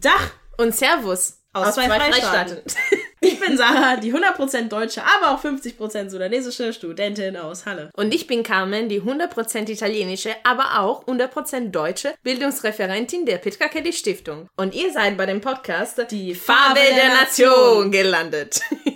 Dach und Servus aus, aus zwei, zwei Freistaaten. ich bin Sarah, die 100% deutsche, aber auch 50% sudanesische Studentin aus Halle. Und ich bin Carmen, die 100% italienische, aber auch 100% deutsche Bildungsreferentin der Petra Kelly Stiftung. Und ihr seid bei dem Podcast Die Farbe, der, der. Nation gelandet.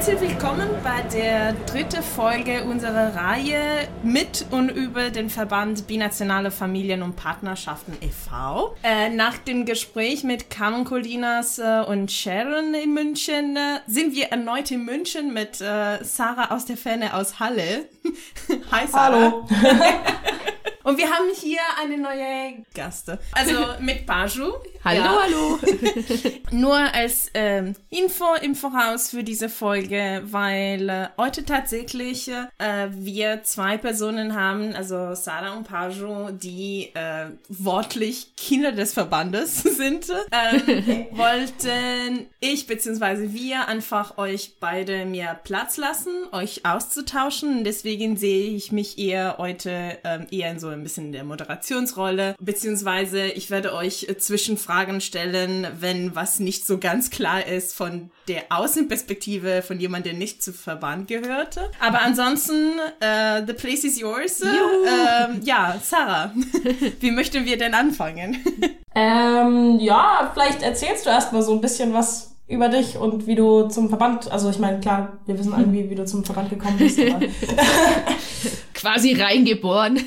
Herzlich willkommen bei der dritten Folge unserer Reihe mit und über den Verband Binationale Familien und Partnerschaften e.V. Äh, nach dem Gespräch mit Carmen Colinas äh, und Sharon in München äh, sind wir erneut in München mit Sarah aus der Ferne aus Halle. Hi Sarah. Hallo. Und wir haben hier eine neue Gaste. Also mit Paju. hallo, ja. hallo. Nur als ähm, Info im Voraus für diese Folge, weil äh, heute tatsächlich äh, wir zwei Personen haben, also Sarah und Paju, die äh, wortlich Kinder des Verbandes sind. Ähm, wollten ich bzw. wir einfach euch beide mehr Platz lassen, euch auszutauschen. Deswegen sehe ich mich eher heute ähm, eher in so ein bisschen in der Moderationsrolle, beziehungsweise ich werde euch äh, Zwischenfragen stellen, wenn was nicht so ganz klar ist von der Außenperspektive von jemandem, der nicht zu Verband gehörte. Aber ansonsten, uh, the place is yours. Ähm, ja, Sarah, wie möchten wir denn anfangen? Ähm, ja, vielleicht erzählst du erstmal so ein bisschen was über dich und wie du zum Verband, also ich meine, klar, wir wissen alle, wie, wie du zum Verband gekommen bist, aber quasi reingeboren.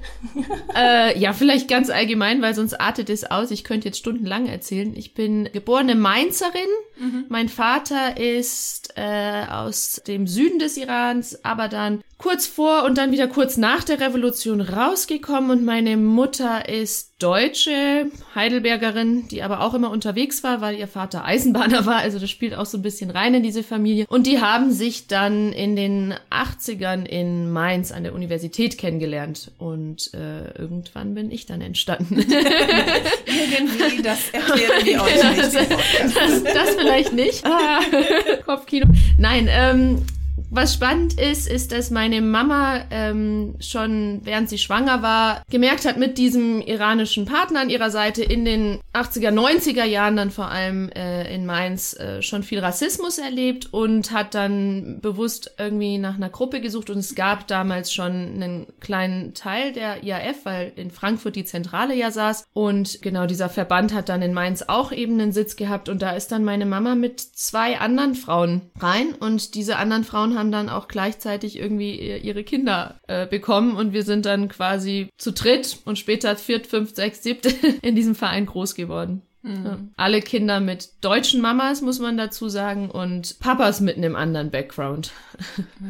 äh, ja, vielleicht ganz allgemein, weil sonst artet es aus. Ich könnte jetzt stundenlang erzählen. Ich bin geborene Mainzerin. Mhm. Mein Vater ist äh, aus dem Süden des Irans, aber dann kurz vor und dann wieder kurz nach der Revolution rausgekommen und meine Mutter ist Deutsche, Heidelbergerin, die aber auch immer unterwegs war, weil ihr Vater Eisenbahner war, also das spielt auch so ein bisschen rein in diese Familie und die haben sich dann in den 80ern in Mainz an der Universität kennengelernt und äh, irgendwann bin ich dann entstanden. Irgendwie, das erklären wir euch nicht. Das, das, das vielleicht nicht. Ah, Kopfkino. Nein, ähm, was spannend ist, ist, dass meine Mama ähm, schon, während sie schwanger war, gemerkt hat, mit diesem iranischen Partner an ihrer Seite in den 80er, 90er Jahren dann vor allem äh, in Mainz äh, schon viel Rassismus erlebt und hat dann bewusst irgendwie nach einer Gruppe gesucht und es gab damals schon einen kleinen Teil der IAF, weil in Frankfurt die Zentrale ja saß und genau dieser Verband hat dann in Mainz auch eben einen Sitz gehabt und da ist dann meine Mama mit zwei anderen Frauen rein und diese anderen Frauen haben haben dann auch gleichzeitig irgendwie ihre Kinder äh, bekommen und wir sind dann quasi zu dritt und später viert, fünf, sechs, siebte in diesem Verein groß geworden. Mhm. Ja. Alle Kinder mit deutschen Mamas, muss man dazu sagen, und Papas mit einem anderen Background.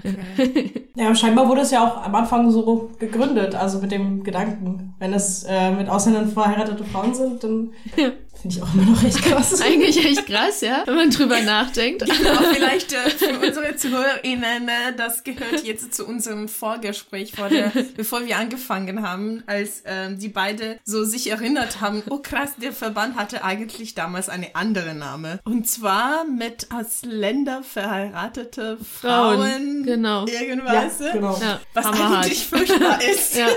Okay. ja, scheinbar wurde es ja auch am Anfang so gegründet, also mit dem Gedanken, wenn es äh, mit Ausländern verheiratete Frauen sind, dann ja. Finde ich auch immer noch echt krass. Eigentlich echt krass, ja, wenn man drüber nachdenkt. Genau, vielleicht äh, für unsere ZuhörerInnen, äh, das gehört jetzt zu unserem Vorgespräch, vor der, bevor wir angefangen haben, als ähm, die beide so sich erinnert haben, oh krass, der Verband hatte eigentlich damals eine andere Name. Und zwar mit als Länder verheiratete Frauen. Frauen genau. Irgendwas. Ja, genau. Ja, was eigentlich furchtbar ist. ja.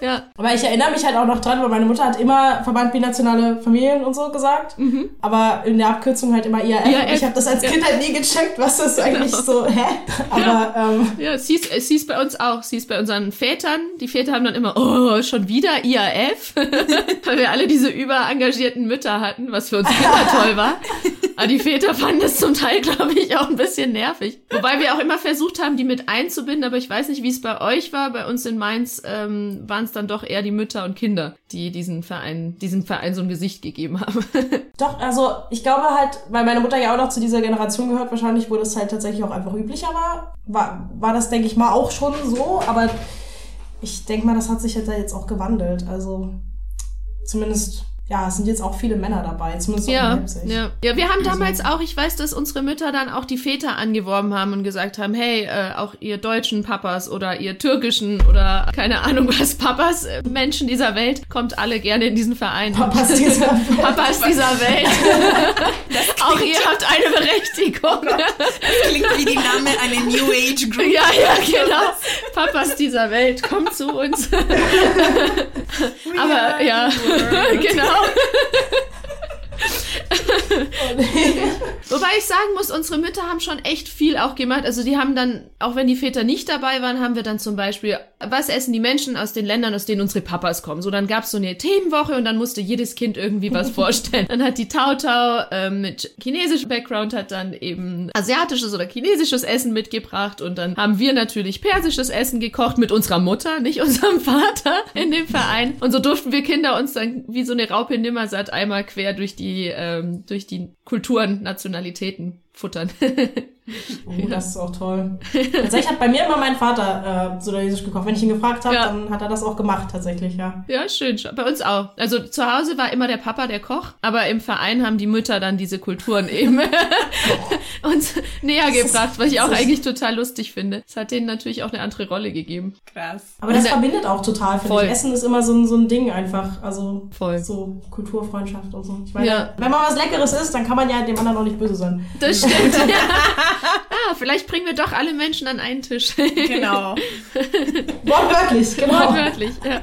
Ja. Aber ich erinnere mich halt auch noch dran, weil meine Mutter hat immer Verband binationale Familien und so gesagt. Mhm. Aber in der Abkürzung halt immer IAF. IAF. Ich habe das als Kind halt nie gecheckt, was das genau. eigentlich so, hä? Aber, ja, ähm, ja es, hieß, es hieß bei uns auch, es hieß bei unseren Vätern. Die Väter haben dann immer, oh, schon wieder IAF. weil wir alle diese überengagierten Mütter hatten, was für uns immer toll war. Aber die Väter fanden es zum Teil, glaube ich, auch ein bisschen nervig. Wobei wir auch immer versucht haben, die mit einzubinden, aber ich weiß nicht, wie es bei euch war. Bei uns in Mainz ähm, waren es dann doch eher die Mütter und Kinder, die diesen Verein, diesem Verein so ein Gesicht gegeben haben. Doch, also ich glaube halt, weil meine Mutter ja auch noch zu dieser Generation gehört, wahrscheinlich, wo das halt tatsächlich auch einfach üblicher war, war, war das, denke ich mal, auch schon so, aber ich denke mal, das hat sich halt jetzt auch gewandelt. Also zumindest ja, es sind jetzt auch viele Männer dabei, zumindest ja, auch in Leipzig. ja, ja. Wir haben damals auch, ich weiß, dass unsere Mütter dann auch die Väter angeworben haben und gesagt haben, hey, äh, auch ihr deutschen Papas oder ihr türkischen oder keine Ahnung was Papas, äh, Menschen dieser Welt, kommt alle gerne in diesen Verein. Papas dieser Welt. Papas dieser Welt. auch ihr habt eine Berechtigung. Das klingt wie die Name einer New Age Group. Ja, ja, genau. Papas dieser Welt, kommt zu uns. Aber ja, genau. out. Wobei ich sagen muss, unsere Mütter haben schon echt viel auch gemacht. Also die haben dann, auch wenn die Väter nicht dabei waren, haben wir dann zum Beispiel, was essen die Menschen aus den Ländern, aus denen unsere Papas kommen. So, dann gab's so eine Themenwoche und dann musste jedes Kind irgendwie was vorstellen. Dann hat die Tautau ähm, mit chinesischem Background hat dann eben asiatisches oder chinesisches Essen mitgebracht und dann haben wir natürlich persisches Essen gekocht mit unserer Mutter, nicht unserem Vater in dem Verein. Und so durften wir Kinder uns dann wie so eine Raupe Nimmersatt einmal quer durch die, ähm, durch die Kulturen, Nationalitäten futtern. Oh, das ist auch toll. Tatsächlich hat bei mir immer mein Vater äh, sudanesisch gekocht. Wenn ich ihn gefragt habe, Ja. dann hat er das auch gemacht, tatsächlich, ja. Ja, schön. Bei uns auch. Also zu Hause war immer der Papa der Koch, aber im Verein haben die Mütter dann diese Kulturen eben uns näher gebracht, was ich auch eigentlich total lustig finde. Es hat denen natürlich auch eine andere Rolle gegeben. Krass. Aber das Und verbindet auch total, finde Voll. ich. Essen ist immer so ein, so ein Ding einfach. Also Voll. so Kulturfreundschaft und so. Ich meine, Ja. wenn man was Leckeres isst, dann kann man ja dem anderen auch nicht böse sein. Das stimmt. ja. Vielleicht bringen wir doch alle Menschen an einen Tisch. Genau. Wortwörtlich, genau. Wortwörtlich. Ja.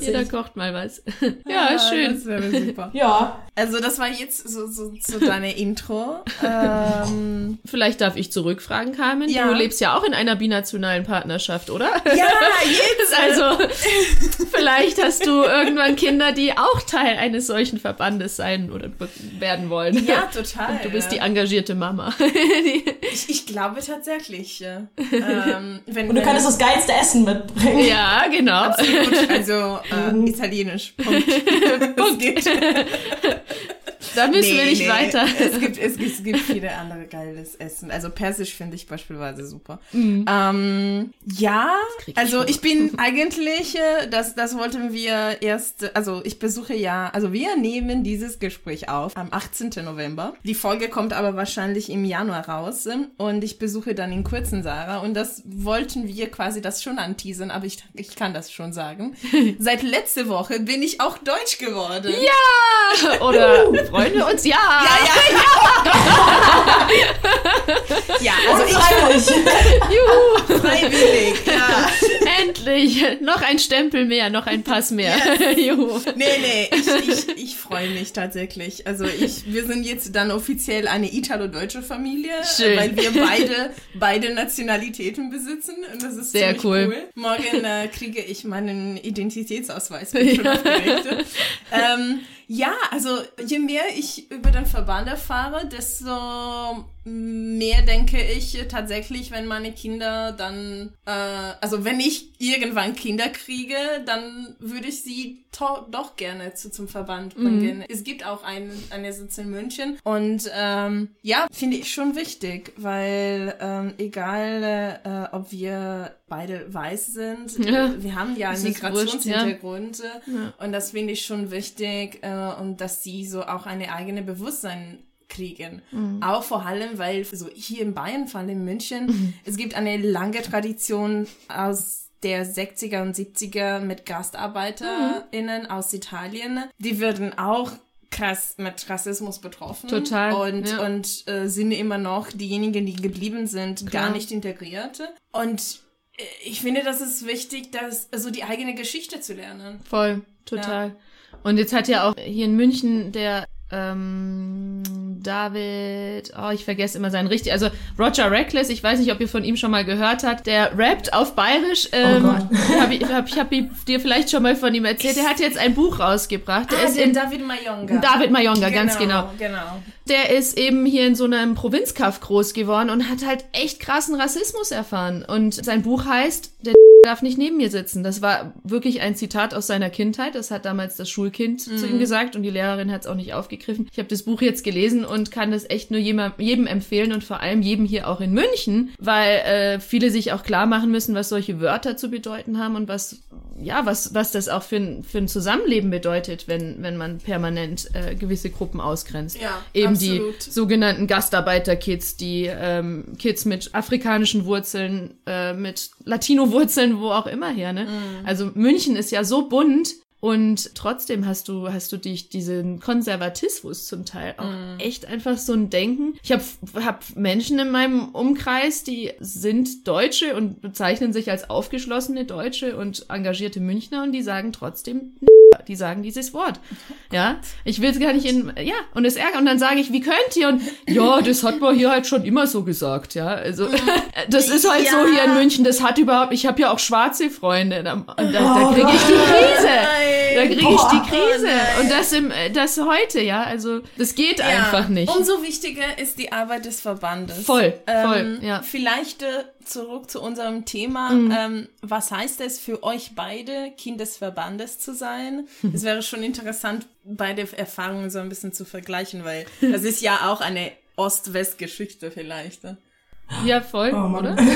Jeder kocht mal was. Ja, Ah, schön. Das wäre super. Ja, Also das war jetzt so, so, so deine Intro. Ähm, Vielleicht darf ich zurückfragen, Carmen. Ja. Du lebst ja auch in einer binationalen Partnerschaft, oder? ja, jetzt. Also, vielleicht hast du irgendwann Kinder, die auch Teil eines solchen Verbandes sein oder werden wollen. Ja, total. Du bist die engagierte Mama. Die- ich, ich glaube tatsächlich. ja. Ähm, wenn, und du könntest das geilste Essen mitbringen. ja, genau. Absolut. Also äh, italienisch. Punkt. Es gibt, Da müssen wir Nee, nicht nee. weiter. Es gibt, es, gibt, es gibt viele andere geiles Essen. Also Persisch finde ich beispielsweise super. Mhm. Ähm, ja, ich also ich bin eigentlich, äh, das, das wollten wir erst, also ich besuche ja, also wir nehmen dieses Gespräch auf am 18. November. Die Folge kommt aber wahrscheinlich im Januar raus äh, und ich besuche dann in Kurzen Sarah und das wollten wir quasi das schon anteasern, aber ich, ich kann das schon sagen. Seit letzte Woche bin ich auch Deutsch geworden. Ja! Oder freuen wir uns? Ja! Ja, ja, ja. ja, also ich Freiwillig. Juhu! freiwillig, ja. Endlich! Noch ein Stempel mehr, noch ein Pass mehr. Juhu. Nee, nee, ich, ich, ich freue mich tatsächlich. Also ich, wir sind jetzt dann offiziell eine italo-deutsche Familie, Schön. weil wir beide, beide Nationalitäten besitzen und das ist Sehr cool. cool. Morgen äh, kriege ich meinen Identitätsausweis. Bin schon aufgeregt. ähm, ja, also je mehr ich über den Verband erfahre, desto mehr denke ich tatsächlich, wenn meine Kinder dann, äh, also wenn ich irgendwann Kinder kriege, dann würde ich sie doch gerne zu, zum Verband bringen. Es gibt auch einen, eine Sitz in München und ähm, ja, finde ich schon wichtig, weil ähm, egal, äh, ob wir beide weiß sind, Ja. wir haben ja einen ja. Migrationshintergrund äh, und das finde ich schon wichtig äh, und dass sie so auch eine eigene Bewusstsein kriegen. Auch vor allem, weil so hier in Bayern, vor allem in München, es gibt eine lange Tradition aus der 60er und 70er mit GastarbeiterInnen aus Italien. Die werden auch krass mit Rassismus betroffen. Total, Und, ja. und äh, sind immer noch diejenigen, die geblieben sind, Klar. gar nicht integriert. Und äh, ich finde, das ist wichtig, dass also die eigene Geschichte zu lernen. Voll, total. Und jetzt hat ja auch hier in München der ähm, David, oh, ich vergesse immer seinen richtig, also Roger Reckless, ich weiß nicht, ob ihr von ihm schon mal gehört habt, der rappt auf Bayerisch. Ähm, Gott. hab ich hab, ich hab dir vielleicht schon mal von ihm erzählt. Der hat jetzt ein Buch rausgebracht. Der Ah, ist in David Mayonga. David Mayonga, ganz genau. Genau. Der ist eben hier in so einem Provinzkaff groß geworden und hat halt echt krassen Rassismus erfahren. Und sein Buch heißt, der darf nicht neben mir sitzen. Das war wirklich ein Zitat aus seiner Kindheit. Das hat damals das Schulkind zu ihm gesagt und die Lehrerin hat es auch nicht aufgegriffen. Ich habe das Buch jetzt gelesen und kann das echt nur jedem, jedem empfehlen und vor allem jedem hier auch in München, weil äh, viele sich auch klar machen müssen, was solche Wörter zu bedeuten haben und was ja, was, was das auch für ein, für ein Zusammenleben bedeutet, wenn, wenn man permanent äh, gewisse Gruppen ausgrenzt. Ja, Eben absolut. die sogenannten Gastarbeiterkids, die ähm, Kids mit afrikanischen Wurzeln, äh, mit Latino-Wurzeln, wo auch immer her. Ne? Mhm. Also München ist ja so bunt. Und trotzdem hast du, hast du dich diesen Konservatismus zum Teil auch Mhm. echt einfach so ein Denken. Ich habe hab Menschen in meinem Umkreis, die sind Deutsche und bezeichnen sich als aufgeschlossene Deutsche und engagierte Münchner und die sagen trotzdem die sagen dieses Wort. Ja, ich will es gar nicht in, ja, und es ärgert. Und dann sage ich, wie könnt ihr? Und ja, das hat man hier halt schon immer so gesagt, ja. Also, das ist halt so Ja. hier in München, das hat überhaupt, ich habe ja auch schwarze Freunde. Da, da, da kriege ich die Krise. Da kriege ich Boah. die Krise. Oh und das im, äh, das heute, ja. Also, das geht einfach nicht. Umso wichtiger ist die Arbeit des Verbandes. Voll, voll, Ähm, ja. Vielleicht äh, zurück zu unserem Thema. Mhm. Ähm, was heißt es für euch beide, Kind des Verbandes zu sein? Es wäre schon interessant, beide Erfahrungen so ein bisschen zu vergleichen, weil das ist ja auch eine Ost-West-Geschichte vielleicht. Ne? Ja, voll, Oh oder?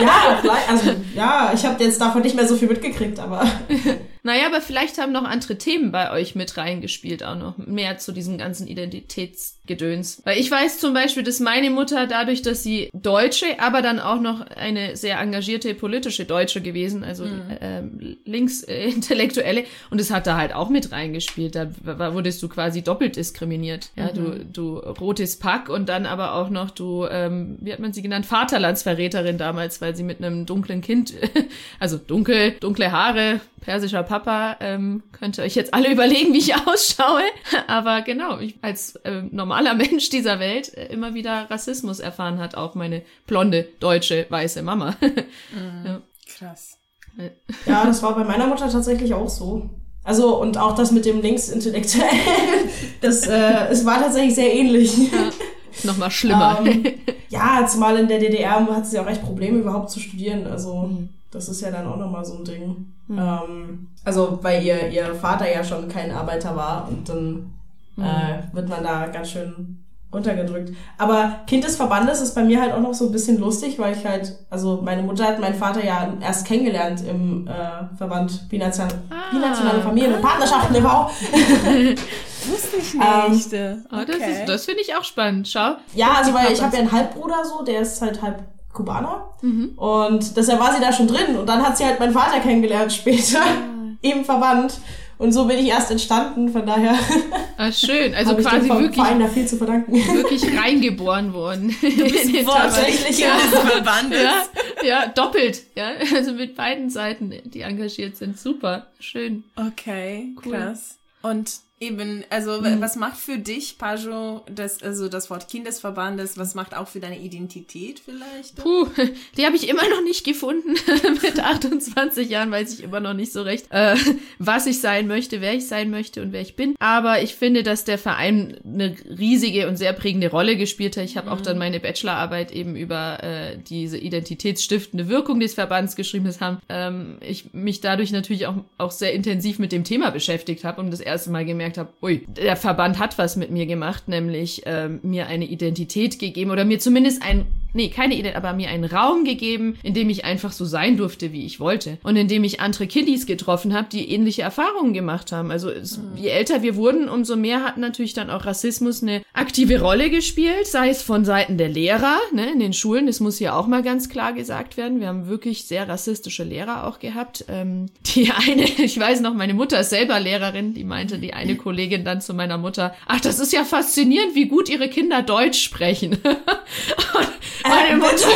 Ja, vielleicht, also ja, ich habe jetzt davon nicht mehr so viel mitgekriegt, aber Naja, aber vielleicht haben noch andere Themen bei euch mit reingespielt, auch noch mehr zu diesem ganzen Identitätsgedöns. Weil ich weiß zum Beispiel, dass meine Mutter dadurch, dass sie Deutsche, aber dann auch noch eine sehr engagierte politische Deutsche gewesen, also ähm, Linksintellektuelle, und das hat da halt auch mit reingespielt. Da wurdest du quasi doppelt diskriminiert. Ja, du, du rotes Pack und dann aber auch noch du, ähm, wie hat man sie genannt, Vaterlandsverräterin damals, weil sie mit einem dunklen Kind, also dunkel, dunkle Haare, persischer Papa, ähm, könnt ihr euch jetzt alle überlegen, wie ich ausschaue. Aber genau, ich als ähm, normaler Mensch dieser Welt äh, immer wieder Rassismus erfahren hat, auch meine blonde, deutsche, weiße Mama. Krass. ja, das war bei meiner Mutter tatsächlich auch so. Also und auch das mit dem Linksintellektuellen, das äh, es war tatsächlich sehr ähnlich. Nochmal schlimmer. Ähm, ja, zumal in der DDR hatte sie auch echt Probleme überhaupt zu studieren. Also das ist ja dann auch nochmal so ein Ding. Ähm, also weil ihr, ihr Vater ja schon kein Arbeiter war und dann äh, wird man da ganz schön untergedrückt. Aber Kind des Verbandes ist bei mir halt auch noch so ein bisschen lustig, weil ich halt, also meine Mutter hat meinen Vater ja erst kennengelernt im äh, Verband Binational, Ah. Binationale Familien und Partnerschaften e.V. Wusste ich Ähm, nicht. Oh, das ist- das finde ich auch spannend. Schau. Ja, also weil ich habe ja einen Halbbruder so, der ist halt halb Kubaner. Mhm. Und deshalb war sie da schon drin. Und dann hat sie halt meinen Vater kennengelernt später Ah. im Verband. Und so bin ich erst entstanden. Von daher Ah, schön. Also quasi wirklich, Verein da viel zu verdanken. wirklich reingeboren worden. Du bist Tatsächlich, ja. Verbandes. Ja, ja, doppelt. Ja, also mit beiden Seiten, die engagiert sind. Super, schön. Okay, Cool. krass. Und eben, also w- was macht für dich, Pajo, das, also das Wort Kindesverbandes, was macht auch für deine Identität vielleicht? Puh, die habe ich immer noch nicht gefunden. mit 28 Jahren weiß ich immer noch nicht so recht, äh, was ich sein möchte, wer ich sein möchte und wer ich bin. Aber ich finde, dass der Verein eine riesige und sehr prägende Rolle gespielt hat. Ich habe auch dann meine Bachelorarbeit eben über äh, diese identitätsstiftende Wirkung des Verbands geschrieben. Das haben ähm, ich mich dadurch natürlich auch, auch sehr intensiv mit dem Thema beschäftigt habe und das erste Mal gemerkt habe, ui, der Verband hat was mit mir gemacht, nämlich ähm, mir eine Identität gegeben oder mir zumindest ein, nee, keine Identität, aber mir einen Raum gegeben, in dem ich einfach so sein durfte, wie ich wollte. Und in dem ich andere Kiddies getroffen habe, die ähnliche Erfahrungen gemacht haben. Also es, je älter wir wurden, umso mehr hat natürlich dann auch Rassismus eine aktive Rolle gespielt, sei es von Seiten der Lehrer, ne, in den Schulen, das muss hier auch mal ganz klar gesagt werden. Wir haben wirklich sehr rassistische Lehrer auch gehabt. Ähm, die eine, ich weiß noch, meine Mutter ist selber Lehrerin, die meinte, die eine Kollegin dann zu meiner Mutter, ach, das ist ja faszinierend, wie gut ihre Kinder Deutsch sprechen. Und meine Mutter,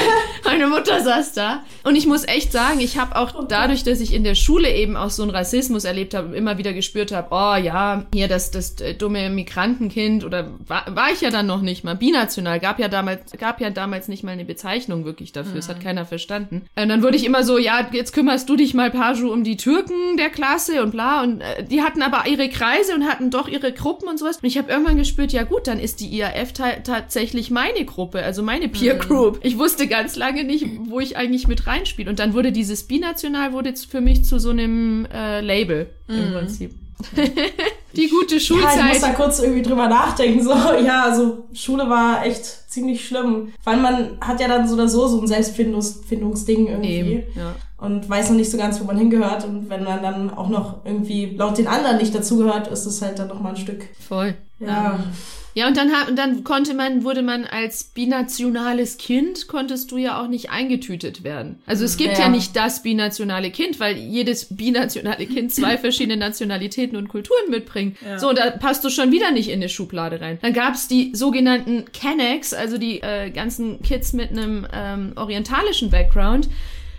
meine Mutter saß da. Und ich muss echt sagen, ich habe auch dadurch, dass ich in der Schule eben auch so einen Rassismus erlebt habe, immer wieder gespürt habe, oh ja, hier das, das äh, dumme Migrantenkind oder war, war ich ja dann noch nicht mal. Binational gab ja damals, gab ja damals nicht mal eine Bezeichnung wirklich dafür. Das hat keiner verstanden. Und dann wurde ich immer so, ja, jetzt kümmerst du dich mal, Paju, um die Türken der Klasse und bla. Und äh, die hatten aber ihre Kreise und hatten doch ihre Gruppen und sowas. Und ich habe irgendwann gespürt, ja gut, dann ist die IAF ta tatsächlich meine Gruppe, also meine Peer Group. Ich wusste ganz lange nicht, wo ich eigentlich mit reinspiele. Und dann wurde dieses Binational wurde jetzt für mich zu so einem äh, Label im Prinzip. Die gute Ja, ich Schulzeit. muss da kurz irgendwie drüber nachdenken. So, ja, also Schule war echt ziemlich schlimm. Weil man hat ja dann so oder so so ein Selbstfindungsding irgendwie. Eben, ja. Und weiß noch nicht so ganz, wo man hingehört. Und wenn man dann auch noch irgendwie laut den anderen nicht dazugehört, ist es halt dann noch mal ein Stück. Voll. Ja. Ja, und dann, und dann konnte man, wurde man als binationales Kind, konntest du ja auch nicht eingetütet werden. Also es gibt ja, Ja. nicht das binationale Kind, weil jedes binationale Kind zwei verschiedene Nationalitäten und Kulturen mitbringt. Ja. So, da passt du schon wieder nicht in eine Schublade rein. Dann gab's die sogenannten Kennex, also die äh, ganzen Kids mit einem ähm, orientalischen Background.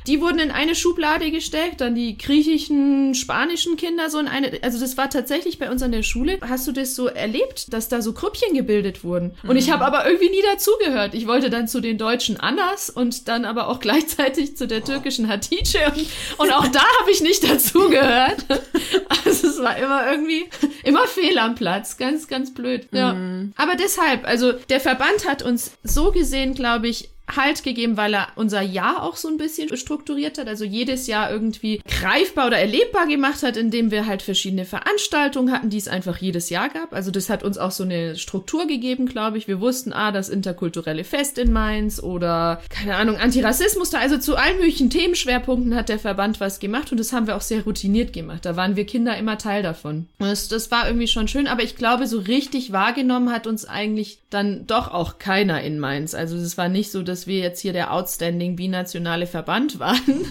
Die wurden in eine Schublade gesteckt, dann die griechischen, spanischen Kinder so in eine. Also das war tatsächlich bei uns an der Schule. Hast du das so erlebt, dass da so Grüppchen gebildet wurden? Und ich habe aber irgendwie nie dazugehört. Ich wollte dann zu den deutschen Annas und dann aber auch gleichzeitig zu der türkischen Hatice und, und auch da habe ich nicht dazugehört. Also es war immer irgendwie immer fehl am Platz, ganz ganz blöd. Ja. Aber deshalb, also der Verband hat uns so gesehen, glaube ich, Halt gegeben, weil er unser Jahr auch so ein bisschen strukturiert hat, also jedes Jahr irgendwie greifbar oder erlebbar gemacht hat, indem wir halt verschiedene Veranstaltungen hatten, die es einfach jedes Jahr gab. Also das hat uns auch so eine Struktur gegeben, glaube ich. Wir wussten, ah, das interkulturelle Fest in Mainz oder keine Ahnung, Antirassismus da. Also zu allen möglichen Themenschwerpunkten hat der Verband was gemacht und das haben wir auch sehr routiniert gemacht. Da waren wir Kinder immer Teil davon. Das, das war irgendwie schon schön, aber ich glaube, so richtig wahrgenommen hat uns eigentlich dann doch auch keiner in Mainz. Also es war nicht so, dass wir jetzt hier der outstanding binationale Verband waren,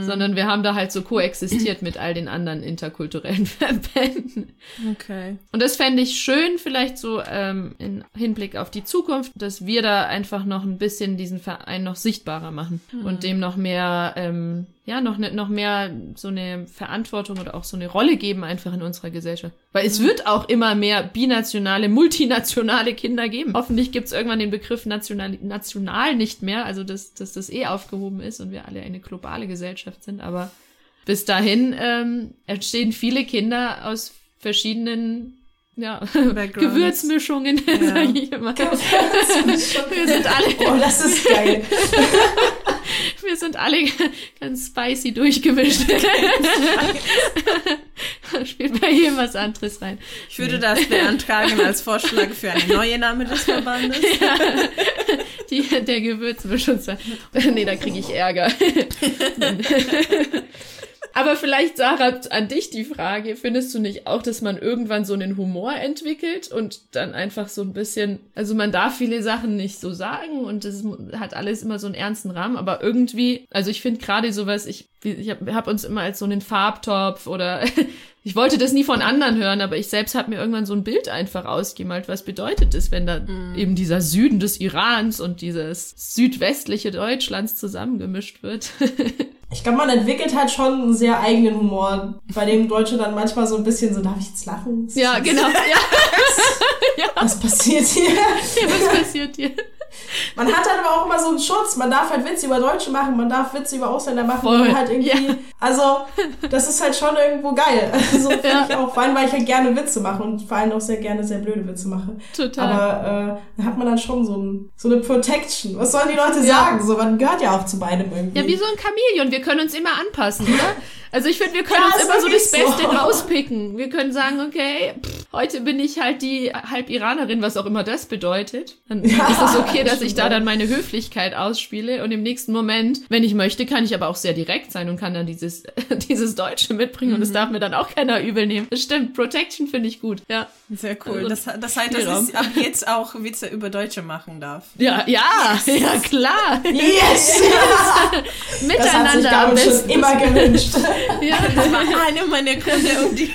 sondern wir haben da halt so koexistiert mit all den anderen interkulturellen Verbänden. Okay. Und das fände ich schön, vielleicht so ähm, in Hinblick auf die Zukunft, dass wir da einfach noch ein bisschen diesen Verein noch sichtbarer machen und dem noch mehr, ähm, ja, noch, ne, noch mehr so eine Verantwortung oder auch so eine Rolle geben einfach in unserer Gesellschaft. Weil es wird auch immer mehr binationale, multinationale Kinder geben. Hoffentlich gibt es irgendwann den Begriff national, national nicht mehr, also dass, dass das eh aufgehoben ist und wir alle eine globale Gesellschaft sind. Aber bis dahin ähm, entstehen viele Kinder aus verschiedenen ja. Gewürzmischungen, Ja. sag ich immer. Wir sind alle, Oh, das ist geil. wir sind alle ganz spicy durchgemischt. da spielt bei jedem was anderes rein. Ich würde das beantragen als Vorschlag für einen neuen Name des Verbandes. Die, der Gewürzmischung. nee, da kriege ich Ärger. Aber vielleicht, Sarah, an dich die Frage, findest du nicht auch, dass man irgendwann so einen Humor entwickelt und dann einfach so ein bisschen, also man darf viele Sachen nicht so sagen und es hat alles immer so einen ernsten Rahmen, aber irgendwie, also ich finde gerade sowas, ich, ich habe hab uns immer als so einen Farbtopf oder ich wollte das nie von anderen hören, aber ich selbst habe mir irgendwann so ein Bild einfach ausgemalt, was bedeutet es, wenn da eben dieser Süden des Irans und dieses südwestliche Deutschlands zusammengemischt wird. Ich glaube, man entwickelt halt schon einen sehr eigenen Humor, bei dem Deutsche dann manchmal so ein bisschen so, darf ich jetzt lachen? Ja, das- genau. Ja, Was passiert hier? was passiert hier? Man hat halt aber auch immer so einen Schutz. Man darf halt Witze über Deutsche machen, man darf Witze über Ausländer machen. Voll, halt irgendwie, ja. also, das ist halt schon irgendwo geil. Also, finde Ja. ich auch. Vor allem, weil ich halt gerne Witze mache und vor allem auch sehr gerne sehr blöde Witze mache. Total. Aber äh, da hat man dann schon so, ein, so eine Protection. Was sollen die Leute Ja. sagen? So, man gehört ja auch zu beidem irgendwie. Ja, wie so ein Chamäleon. Wir können uns immer anpassen, oder? Also ich finde, wir können Ja, uns immer so das wirklich Beste so. rauspicken. Wir können sagen, okay, pff, heute bin ich halt die halb Iranerin, was auch immer das bedeutet. Dann Ja, ist es okay, dass ich da dann meine Höflichkeit ausspiele. Und im nächsten Moment, wenn ich möchte, kann ich aber auch sehr direkt sein und kann dann dieses, dieses Deutsche mitbringen. Und das Mhm. darf mir dann auch keiner übel nehmen. Das stimmt. Protection finde ich gut. Ja. Sehr cool. Also, Das, das heißt, dass Spielraum. ich ab jetzt auch Witze über Deutsche machen darf. Ja, ja, ja, klar. Yes! Das hat sich Miteinander am Gabi schon immer gewünscht. Ja. Das war eine meiner Gründe, um die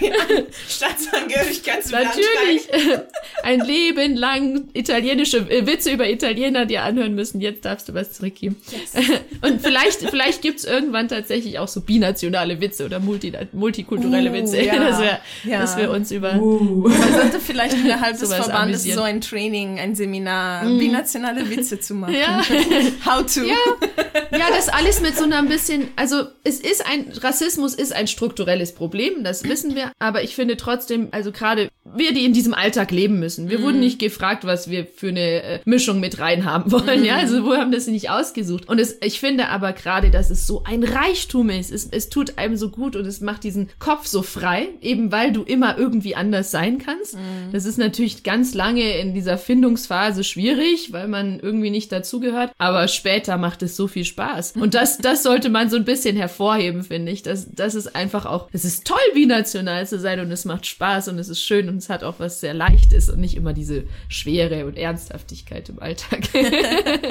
Staatsangehörigkeit zu Natürlich. Ein Leben lang italienische äh, Witze über Italiener dir anhören müssen. Jetzt darfst du was zurückgeben. Und vielleicht, vielleicht gibt's irgendwann tatsächlich auch so binationale Witze oder multi, multikulturelle Uh, Witze, ja. dass, wir, Ja. dass wir uns über. Uh. Man sollte vielleicht innerhalb des Verbandes amüsieren. so ein Training, ein Seminar, binationale Witze zu machen. Ja. How to. Ja, ja, das alles mit so einer ein bisschen, also es ist ein, Rassismus ist ein strukturelles Problem, das wissen wir, aber ich finde trotzdem, also gerade wir, die in diesem Alltag leben müssen. Wir wurden nicht gefragt, was wir für eine äh, Mischung mit rein haben wollen. Ja, also wir haben das nicht ausgesucht. Und es, ich finde aber gerade, dass es so ein Reichtum ist. Es, es tut einem so gut und es macht diesen Kopf so frei, eben weil du immer irgendwie anders sein kannst. Das ist natürlich ganz lange in dieser Findungsphase schwierig, weil man irgendwie nicht dazugehört. Aber später macht es so viel Spaß. Und das, das sollte man so ein bisschen hervorheben, finde ich. Das, das ist einfach auch, es ist toll, binational zu sein und es macht Spaß und es ist schön und es hat auch was sehr Leichtes und nicht immer diese Schwere und Ernsthaftigkeit im Alltag.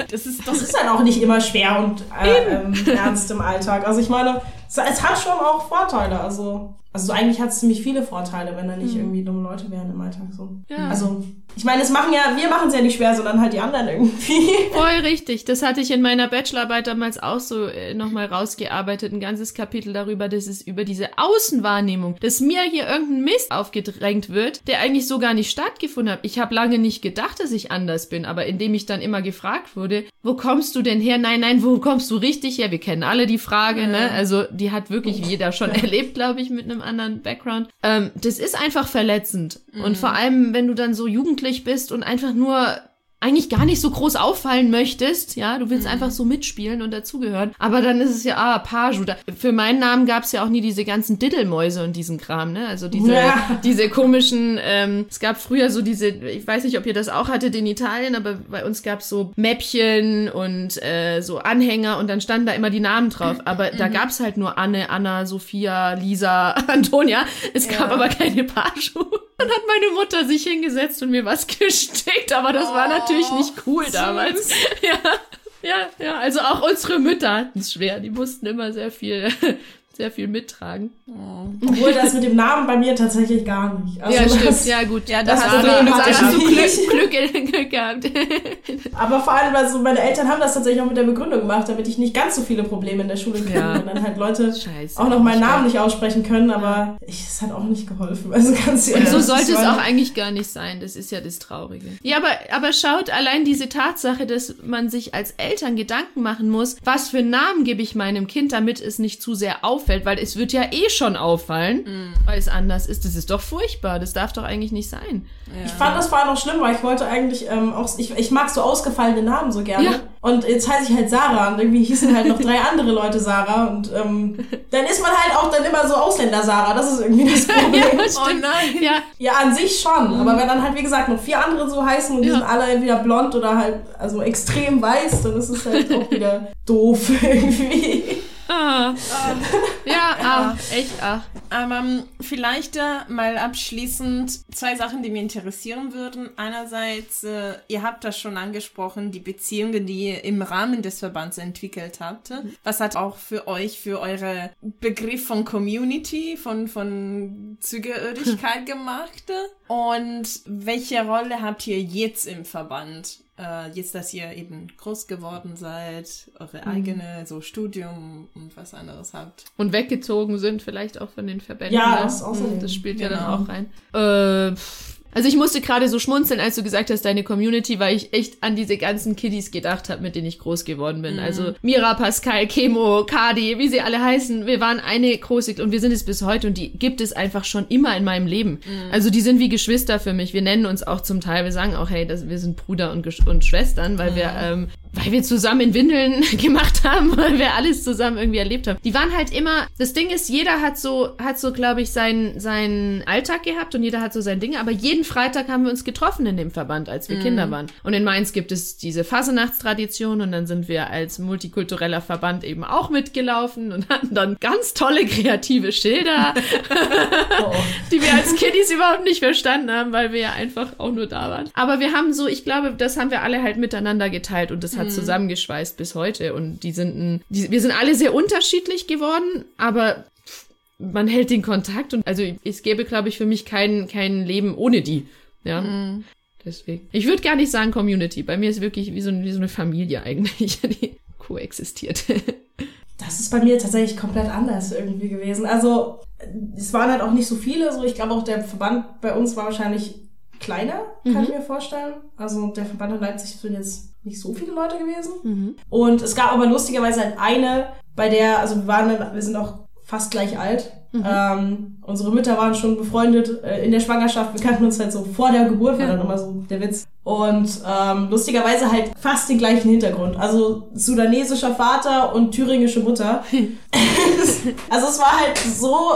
Das ist Das ist dann auch nicht immer schwer und äh, ähm, ernst im Alltag. Also ich meine, es, es hat schon auch Vorteile. Also, also eigentlich hat es ziemlich viele Vorteile, wenn da nicht irgendwie dumme Leute wären im Alltag so. Ja. Also ich meine, es machen ja, wir machen es ja nicht schwer, sondern halt die anderen irgendwie. Voll richtig. Das hatte ich in meiner Bachelorarbeit damals auch so äh, nochmal rausgearbeitet. Ein ganzes Kapitel darüber, dass es über diese Außenwahrnehmung, dass mir hier irgendein Mist aufgedrängt wird, der eigentlich so gar nicht stattgefunden hat. Ich habe lange nicht gedacht, dass ich anders bin, aber indem ich dann immer gefragt wurde, wo kommst du denn her? Nein, nein, wo kommst du richtig her? Wir kennen alle die Frage, ne? Also die hat wirklich jeder schon erlebt, glaube ich, mit einem anderen Background. Ähm, das ist einfach verletzend. Und vor allem, wenn du dann so jugendlich bist und einfach nur eigentlich gar nicht so groß auffallen möchtest, ja, du willst einfach so mitspielen und dazugehören, aber dann ist es ja, ah, Paju, da, für meinen Namen gab es ja auch nie diese ganzen Diddelmäuse und diesen Kram, ne, also diese, Ja. diese komischen, ähm, es gab früher so diese, ich weiß nicht, ob ihr das auch hattet in Italien, aber bei uns gab es so Mäppchen und äh, so Anhänger und dann standen da immer die Namen drauf, aber da gab es halt nur Anne, Anna, Sophia, Lisa, Antonia, es gab Ja. aber keine Paju. Dann hat meine Mutter sich hingesetzt und mir was gestickt, aber das war natürlich nicht cool damals. Ja, ja, ja. Also auch unsere Mütter hatten es schwer. Die mussten immer sehr viel, sehr viel mittragen. Obwohl das mit dem Namen bei mir tatsächlich gar nicht. Also ja, das, stimmt. Ja, gut. Ja, da das hast, du, Problem da hatte hast du Glück. Glück, gehabt. Aber vor allem, also meine Eltern haben das tatsächlich auch mit der Begründung gemacht, damit ich nicht ganz so viele Probleme in der Schule kriege. Ja. Und dann halt Leute Scheiße. auch noch meinen Namen nicht aussprechen können, aber es hat auch nicht geholfen. Also ganz ehrlich. Und so das sollte es auch eigentlich gar nicht sein. Das ist ja das Traurige. Ja, aber, aber schaut allein diese Tatsache, dass man sich als Eltern Gedanken machen muss, was für einen Namen gebe ich meinem Kind, damit es nicht zu sehr auffällt, weil es wird ja eh schon auffallen, weil es anders ist. Das ist doch furchtbar. Das darf doch eigentlich nicht sein. Ich fand das vor allem noch schlimm, weil ich wollte eigentlich ähm, auch, ich, ich mag so ausgefallene Namen so gerne. Ja. Und jetzt heiße ich halt Sarah und irgendwie hießen halt noch drei andere Leute Sarah und ähm, dann ist man halt auch dann immer so Ausländer-Sarah. Das ist irgendwie das Problem. Oh nein. Ja, Ja, an sich schon. Aber wenn dann halt, wie gesagt, noch vier andere so heißen und die Ja. sind alle entweder blond oder halt also extrem weiß, dann ist es halt auch wieder doof irgendwie. Ah. ja, ah, echt, ach. Aber ähm, vielleicht äh, mal abschließend zwei Sachen, die mich interessieren würden. Einerseits, äh, ihr habt das schon angesprochen, die Beziehungen, die ihr im Rahmen des Verbands entwickelt habt. Was hat auch für euch, für eure Begriff von Community, von, von Zugehörigkeit gemacht? Und welche Rolle habt ihr jetzt im Verband? Äh, jetzt, dass ihr eben groß geworden seid, eure eigene, so Studium und was anderes habt. Und weggezogen sind vielleicht auch von den Verbänden. Ja, ne? das außerdem. Das spielt ja Genau. dann auch rein. Äh. Also ich musste gerade so schmunzeln, als du gesagt hast, deine Community, weil ich echt an diese ganzen Kiddies gedacht habe, mit denen ich groß geworden bin. Also Mira, Pascal, Chemo, Kadi, wie sie alle heißen. Wir waren eine große und wir sind es bis heute und die gibt es einfach schon immer in meinem Leben. Also die sind wie Geschwister für mich. Wir nennen uns auch zum Teil, wir sagen auch, hey, das, wir sind Bruder und, Gesch- und Schwestern, weil wir ähm, weil wir zusammen in Windeln gemacht haben, weil wir alles zusammen irgendwie erlebt haben. Die waren halt immer, das Ding ist, jeder hat so, hat so, glaube ich, seinen, seinen Alltag gehabt und jeder hat so sein Ding, aber jeden Freitag haben wir uns getroffen in dem Verband, als wir Kinder waren. Und in Mainz gibt es diese Fasenachtstradition und dann sind wir als multikultureller Verband eben auch mitgelaufen und hatten dann ganz tolle kreative Schilder, Oh. die wir als Kiddies überhaupt nicht verstanden haben, weil wir ja einfach auch nur da waren. Aber wir haben so, ich glaube, das haben wir alle halt miteinander geteilt und das hat zusammengeschweißt bis heute. Und die sind, ein, die, wir sind alle sehr unterschiedlich geworden, aber man hält den Kontakt und also es gäbe, glaube ich, für mich kein, kein Leben ohne die. Ja. Deswegen. Ich würde gar nicht sagen Community. Bei mir ist wirklich wie so, wie so eine Familie eigentlich, die koexistiert. Das ist bei mir tatsächlich komplett anders irgendwie gewesen. Also, es waren halt auch nicht so viele. So, ich glaube auch der Verband bei uns war wahrscheinlich kleiner, kann ich mir vorstellen. Also der Verband in Leipzig sind jetzt nicht so viele Leute gewesen. Und es gab aber lustigerweise halt eine, bei der, also wir waren dann, wir sind auch fast gleich alt. Mhm. Ähm, unsere Mütter waren schon befreundet äh, in der Schwangerschaft. Wir kannten uns halt so vor der Geburt, war dann immer so der Witz. Und ähm, lustigerweise halt fast den gleichen Hintergrund. Also sudanesischer Vater und thüringische Mutter. also es war halt so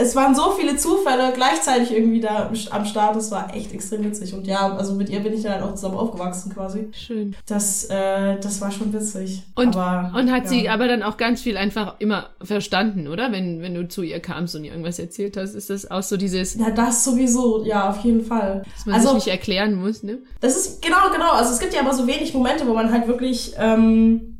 es waren so viele Zufälle gleichzeitig irgendwie da am Start. Es war echt extrem witzig. Und ja, also mit ihr bin ich dann halt auch zusammen aufgewachsen quasi. Schön. Das, äh, das war schon witzig. Und, aber, und hat ja. sie aber dann auch ganz viel einfach immer verstanden, oder? Wenn, wenn du zu ihr kamst und ihr irgendwas erzählt hast, ist das auch so dieses. Ja, das sowieso, ja, auf jeden Fall. Dass man also, sich nicht erklären muss, ne? Das ist, genau, genau. Also es gibt ja aber so wenig Momente, wo man halt wirklich, ähm,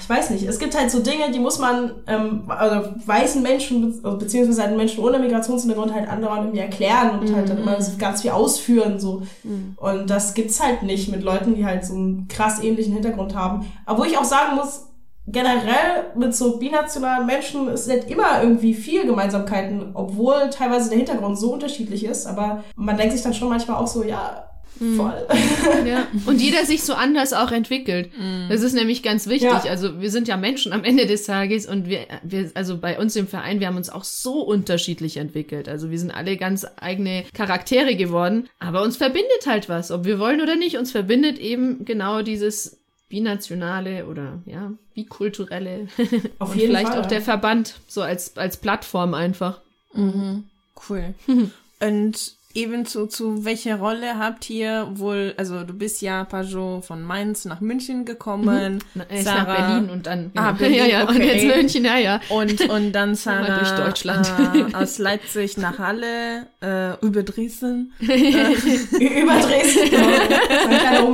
ich weiß nicht, es gibt halt so Dinge, die muss man ähm, also weißen Menschen, also beziehungsweise halt Menschen ohne Migrationshintergrund halt andauernd irgendwie erklären und mhm. halt dann immer so ganz viel ausführen so. Mhm. Und das gibt's halt nicht mit Leuten, die halt so einen krass ähnlichen Hintergrund haben. Aber wo ich auch sagen muss, generell mit so binationalen Menschen es sind immer irgendwie viel Gemeinsamkeiten, obwohl teilweise der Hintergrund so unterschiedlich ist. Aber man denkt sich dann schon manchmal auch so, ja, Mhm. Voll. Ja. Und jeder sich so anders auch entwickelt. Mhm. Das ist nämlich ganz wichtig. Ja. Also wir sind ja Menschen am Ende des Tages und wir, wir, also bei uns im Verein, wir haben uns auch so unterschiedlich entwickelt. Also wir sind alle ganz eigene Charaktere geworden, aber uns verbindet halt was, ob wir wollen oder nicht. Uns verbindet eben genau dieses binationale oder ja, bikulturelle. Auf jeden vielleicht Fall, auch der Verband, so als, als Plattform einfach. Mhm. Cool. Und ebenso zu welcher Rolle habt ihr wohl, also du bist ja Pajot von Mainz nach München gekommen. Mhm. Sarah, nach Berlin und dann genau. ah, Berlin, ja, ja, okay. und jetzt München, ja, ja. Und, und dann Sarah durch Deutschland. Äh, aus Leipzig nach Halle, äh, über Dresden. über Dresden, genau.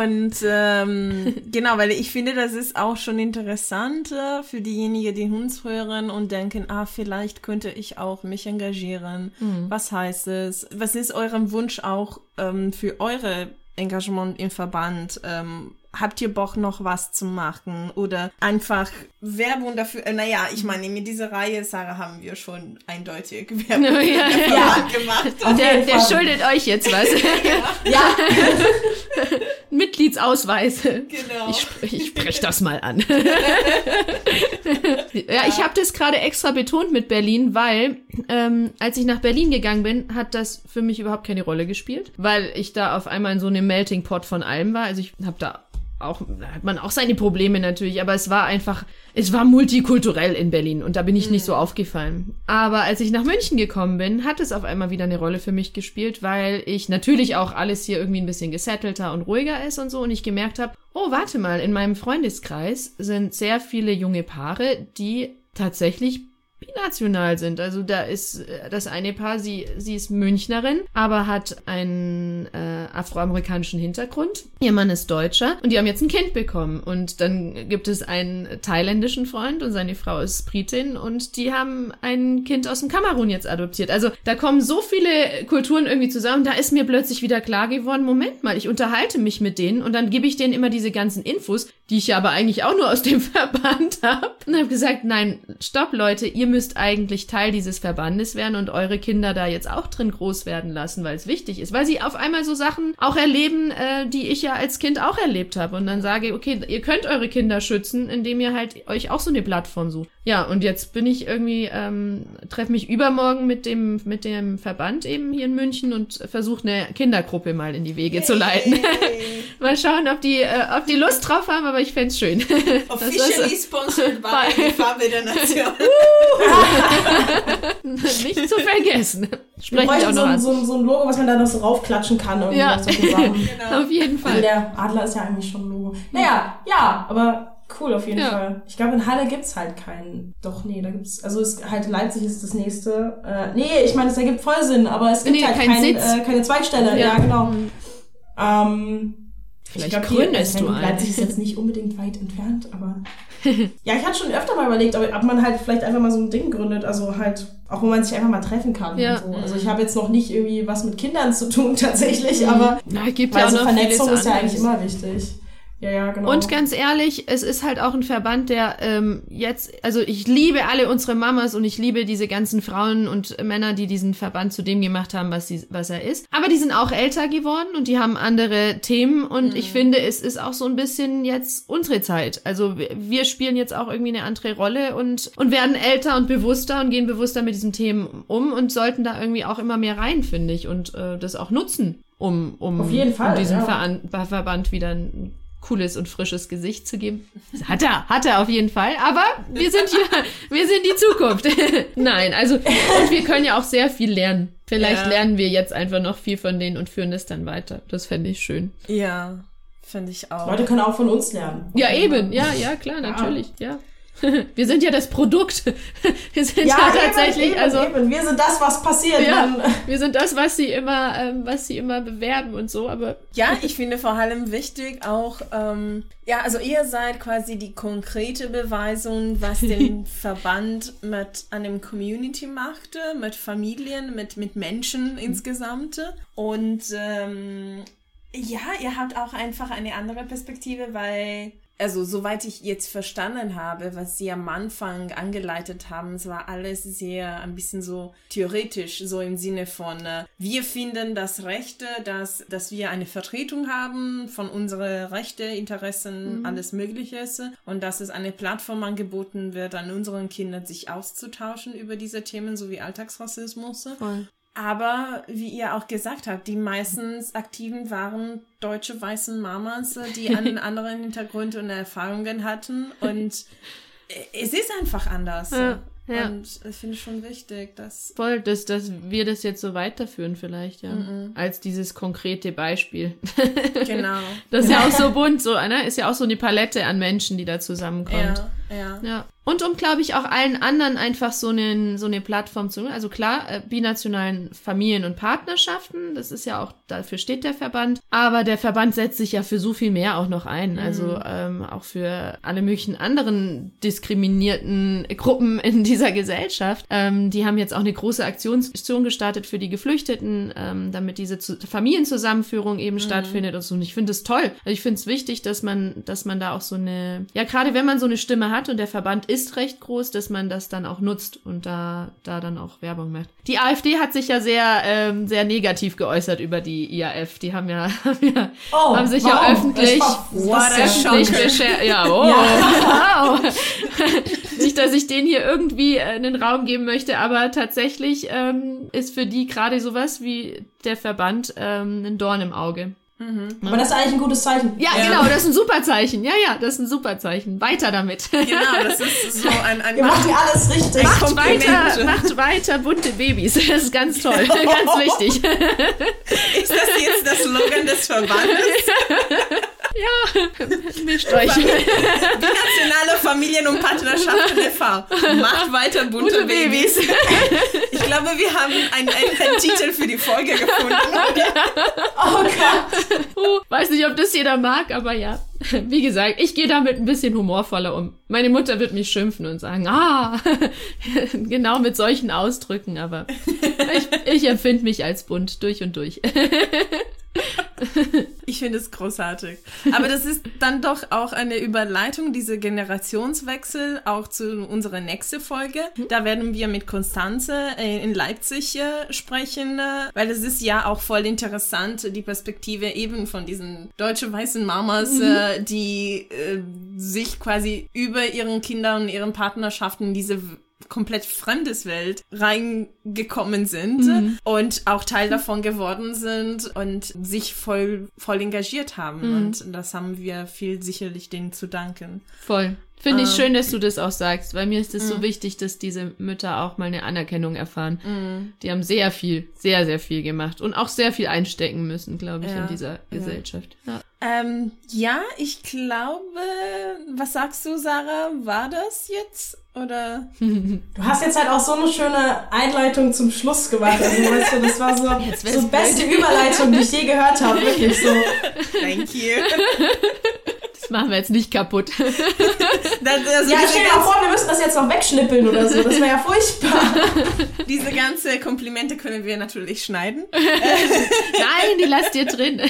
und ähm, genau, weil ich finde, das ist auch schon interessant äh, für diejenigen, die uns hören und denken, ah, vielleicht könnte ich auch mich engagieren engagieren? Mhm. Was heißt es? Was ist eurem Wunsch auch ähm, für eure Engagement im Verband? Ähm, habt ihr Bock noch was zu machen oder einfach Werbung dafür? Äh, naja, ich meine, mit dieser Reihe, Sarah, haben wir schon eindeutig Werbung ja, ja, ja. gemacht. Der, der schuldet euch jetzt was. ja. ja. Mitgliedsausweise. Genau. Ich, ich spreche das mal an. ja, ich habe das gerade extra betont mit Berlin, weil ähm, als ich nach Berlin gegangen bin, hat das für mich überhaupt keine Rolle gespielt, weil ich da auf einmal in so einem Melting Pot von allem war. Also ich habe da auch, hat man auch seine Probleme natürlich, aber es war einfach, es war multikulturell in Berlin und da bin ich mhm. nicht so mhm. aufgefallen. Aber als ich nach München gekommen bin, hat es auf einmal wieder eine Rolle für mich gespielt, weil ich natürlich auch alles hier irgendwie ein bisschen gesettelter und ruhiger ist und so und ich gemerkt habe, oh, warte mal, in meinem Freundeskreis sind sehr viele junge Paare, die tatsächlich binational sind. Also da ist äh, das eine Paar, sie, sie ist Münchnerin, aber hat einen äh, afroamerikanischen Hintergrund. Ihr Mann ist Deutscher und die haben jetzt ein Kind bekommen. Und dann gibt es einen thailändischen Freund und seine Frau ist Britin und die haben ein Kind aus dem Kamerun jetzt adoptiert. Also da kommen so viele Kulturen irgendwie zusammen. Da ist mir plötzlich wieder klar geworden, Moment mal, ich unterhalte mich mit denen und dann gebe ich denen immer diese ganzen Infos, die ich ja aber eigentlich auch nur aus dem Verband habe. Und habe gesagt, nein, stopp Leute, ihr müsst eigentlich Teil dieses Verbandes werden und eure Kinder da jetzt auch drin groß werden lassen, weil es wichtig ist. Weil sie auf einmal so Sachen auch erleben, äh, die ich ja als Kind auch erlebt habe. Und dann sage, okay, ihr könnt eure Kinder schützen, indem ihr halt euch auch so eine Plattform sucht. Ja, und jetzt bin ich irgendwie, ähm, treffe mich übermorgen mit dem, mit dem Verband eben hier in München und versuche eine Kindergruppe mal in die Wege hey. zu leiten. mal schauen, ob die, äh, ob die Lust drauf haben, aber ich fände schön. Officially sponsored by die Farbe der Nation. Nicht zu vergessen. Sprechen wir auch noch so, so, so, ein Logo, was man da noch so raufklatschen kann. Ja, genau. auf jeden Fall. Also der Adler ist ja eigentlich schon ein Logo. Naja, ja, aber cool auf jeden ja. Fall. Ich glaube, in Halle gibt's halt keinen. Doch, nee, da gibt's, also es, halt Leipzig ist das nächste. Äh, nee, ich meine, es ergibt voll Sinn, aber es gibt nee, halt kein, kein äh, keine Zweigstelle. Ja, ja genau. Mhm. Ähm, Vielleicht ich glaub, gründest die, du eine. Leipzig ist jetzt nicht unbedingt weit entfernt, aber ja, ich hatte schon öfter mal überlegt, ob man halt vielleicht einfach mal so ein Ding gründet, also halt auch wo man sich einfach mal treffen kann. Ja. So. Also ich habe jetzt noch nicht irgendwie was mit Kindern zu tun tatsächlich, mhm. aber Na, gibt ja also auch Vernetzung ist ja eigentlich immer wichtig. Ja, ja, genau. Und ganz ehrlich, es ist halt auch ein Verband, der ähm, jetzt, also ich liebe alle unsere Mamas und ich liebe diese ganzen Frauen und Männer, die diesen Verband zu dem gemacht haben, was, sie, was er ist. Aber die sind auch älter geworden und die haben andere Themen und mhm. ich finde, es ist auch so ein bisschen jetzt unsere Zeit. Also wir spielen jetzt auch irgendwie eine andere Rolle und, und werden älter und bewusster und gehen bewusster mit diesen Themen um und sollten da irgendwie auch immer mehr rein, finde ich, und äh, das auch nutzen um, um, Auf jeden Fall, um diesem ja. Verband wieder ein cooles und frisches Gesicht zu geben. Hat er, hat er auf jeden Fall. Aber wir sind hier, wir sind die Zukunft. Nein, also, und wir können ja auch sehr viel lernen. Vielleicht ja. lernen wir jetzt einfach noch viel von denen und führen das dann weiter. Das fände ich schön. Ja, finde ich auch. Leute können auch von uns lernen. Ja, eben. Ja, ja, klar, natürlich. Ja. Wir sind ja das Produkt. Wir sind ja, ja tatsächlich, eben, also eben. wir sind das, was passiert. Ja, wir sind das, was sie immer, ähm, was sie immer bewerben und so. Aber ja, ich finde vor allem wichtig auch, ähm, ja, also ihr seid quasi die konkrete Beweisung, was den Verband mit einem Community machte, mit Familien, mit mit Menschen insgesamt und ähm, ja, ihr habt auch einfach eine andere Perspektive, weil also soweit ich jetzt verstanden habe, was sie am Anfang angeleitet haben, es war alles sehr ein bisschen so theoretisch, so im Sinne von, äh, wir finden das Rechte, dass, dass wir eine Vertretung haben von unseren Rechte, Interessen, mhm. alles Mögliche und dass es eine Plattform angeboten wird, an unseren Kindern sich auszutauschen über diese Themen, so wie Alltagsrassismus. Voll. Aber wie ihr auch gesagt habt, die meistens Aktiven waren deutsche weiße Mamas, die einen anderen Hintergrund und Erfahrungen hatten. Und es ist einfach anders. Ja. Ja. Und ich finde es schon wichtig, dass. Voll, dass, dass wir das jetzt so weiterführen, vielleicht, ja. Mm -mm. Als dieses konkrete Beispiel. Genau. das ist ja auch so bunt, so, ne? Ist ja auch so eine Palette an Menschen, die da zusammenkommt. Ja, ja. ja. Und um, glaube ich, auch allen anderen einfach so, einen, so eine Plattform zu, also klar, äh, binationalen Familien und Partnerschaften, das ist ja auch, dafür steht der Verband, aber der Verband setzt sich ja für so viel mehr auch noch ein, also mhm. ähm, auch für alle möglichen anderen diskriminierten Gruppen in dieser Gesellschaft. Ähm, die haben jetzt auch eine große Aktion gestartet für die Geflüchteten, ähm, damit diese zu Familienzusammenführung eben mhm. stattfindet und so. Und ich finde es toll. Also ich finde es wichtig, dass man, dass man da auch so eine, ja, gerade wenn man so eine Stimme hat und der Verband ist recht groß, dass man das dann auch nutzt und da, da dann auch Werbung macht. Die AfD hat sich ja sehr, ähm, sehr negativ geäußert über die IAF. Die haben ja, haben, ja, oh, haben sich wow. ja öffentlich, öffentlich. Ja, oh, ja. wow. Nicht, dass ich denen hier irgendwie äh, einen Raum geben möchte, aber tatsächlich ähm, ist für die gerade sowas wie der Verband ähm, ein Dorn im Auge. Mhm. Aber das ist eigentlich ein gutes Zeichen. Ja, ja, genau, das ist ein super Zeichen. Ja, ja, das ist ein super Zeichen. Weiter damit. Genau, das ist so ein, ein Ihr macht ihr alles richtig. Macht weiter, macht weiter bunte Babys. Das ist ganz toll, ganz wichtig. Ist das jetzt der Slogan des Verbandes? Ja, mischt euch. Die nationale Familien- und Partnerschaften e.V. Macht weiter bunte, bunte Babys. Babys. Ich glaube, wir haben einen, einen, Titel für die Folge gefunden. Oh Gott. Uh, weiß nicht, ob das jeder mag, aber ja. Wie gesagt, ich gehe damit ein bisschen humorvoller um. Meine Mutter wird mich schimpfen und sagen, ah, genau mit solchen Ausdrücken, aber ich, ich empfinde mich als bunt durch und durch. Ich finde es großartig. Aber das ist dann doch auch eine Überleitung, diese Generationswechsel, auch zu unserer nächsten Folge. Da werden wir mit Konstanze äh, in Leipzig äh, sprechen, äh, weil es ist ja auch voll interessant, die Perspektive eben von diesen deutschen weißen Mamas, mhm. die sich quasi über ihren Kindern und ihren Partnerschaften diese komplett fremdes Welt reingekommen sind mhm. und auch Teil davon geworden sind und sich voll, voll engagiert haben. Mhm. Und das haben wir viel sicherlich denen zu danken. Voll. Finde ich ähm, schön, dass du das auch sagst, weil mir ist es so mhm. wichtig, dass diese Mütter auch mal eine Anerkennung erfahren. Mm. Die haben sehr viel, sehr, sehr viel gemacht und auch sehr viel einstecken müssen, glaube ich, ja, in dieser Gesellschaft. Ja. Ähm, ja, ich glaube, was sagst du, Sarah? War das jetzt? Oder? Du hast jetzt halt auch so eine schöne Einleitung zum Schluss gemacht. Also, weißt du, das war so, so beste Überleitung, die ich je gehört habe. Wirklich so. Thank you. Das machen wir jetzt nicht kaputt. Das, also ja, stell dir vor, wir müssen das jetzt noch wegschnippeln oder so. Das wäre ja furchtbar. Diese ganze Komplimente können wir natürlich schneiden. Nein, die lasst ihr drin.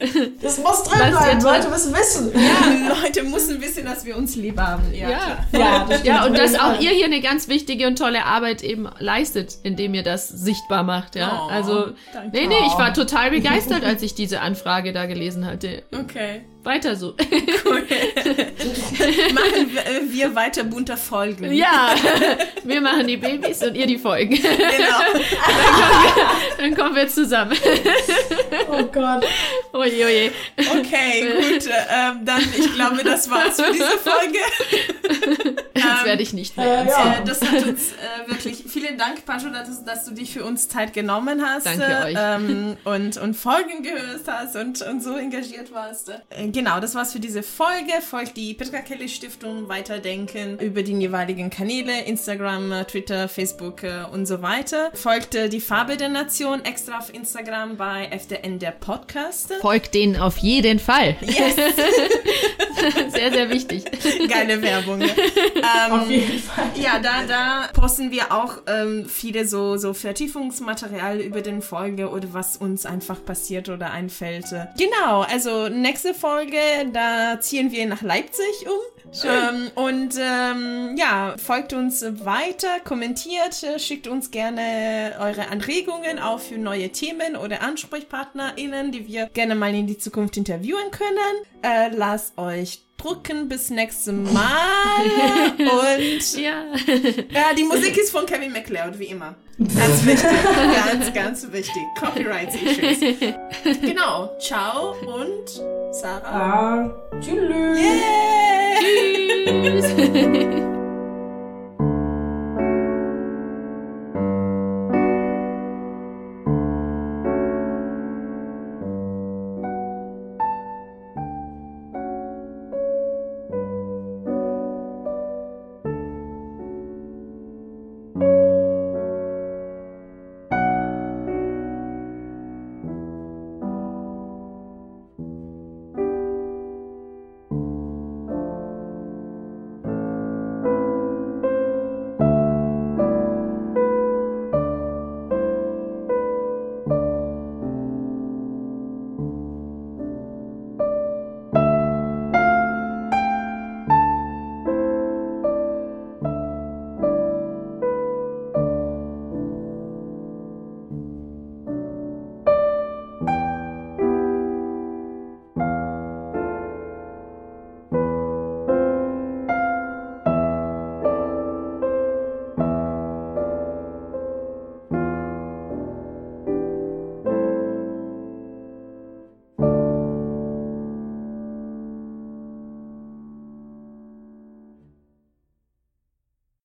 Das Das muss drin Lasst bleiben. drin. Leute müssen wissen. Ja, Leute müssen wissen, dass wir uns lieb haben. Ja, Ja. Ja, das Ja, und dass auch ihr hier eine ganz wichtige und tolle Arbeit eben leistet, indem ihr das sichtbar macht, ja. Oh, also, danke. nee, nee, ich war total begeistert, als ich diese Anfrage da gelesen hatte. Okay. Weiter so. Cool. Machen wir, äh, wir weiter bunter Folgen. ja, wir machen die Babys und ihr die Folgen. Genau. Dann kommen wir zusammen. Oh Gott. Oje, oje. Okay, gut. Ähm, dann, ich glaube, das war's für diese Folge. Das werde ich nicht mehr Äh, ja. Äh, das hat uns äh, wirklich, vielen Dank, Pacho, dass, dass du dich für uns Zeit genommen hast. Danke äh, euch. Ähm, und, und Folgen gehört hast und, und so engagiert warst. Genau, das war's für diese Folge. Folgt die Petra Kelly Stiftung Weiterdenken über die jeweiligen Kanäle, Instagram, Twitter, Facebook äh, und so weiter. Folgt äh, die Farbe der Nation extra auf Instagram bei FDN der Podcast. Folgt denen auf jeden Fall. Yes, Sehr, sehr wichtig. geile Werbung. Auf Ähm, jeden Fall. Ja, da, da posten wir auch ähm, viele so, so Vertiefungsmaterial über den Folge oder was uns einfach passiert oder einfällt. Genau, also nächste Folge, da ziehen wir nach Leipzig um. Ähm, und ähm, ja, folgt uns weiter, kommentiert, schickt uns gerne eure Anregungen auch für neue Themen oder AnsprechpartnerInnen, die wir gerne mal in die Zukunft interviewen können. Äh, lasst euch drucken bis nächstes Mal und Ja. ja, die Musik ist von Kevin MacLeod, wie immer. Ganz wichtig. ganz, ganz wichtig. Copyright Issues. Genau. Ciao und Sarah. Ah, tschüss. Yeah! Tschüss.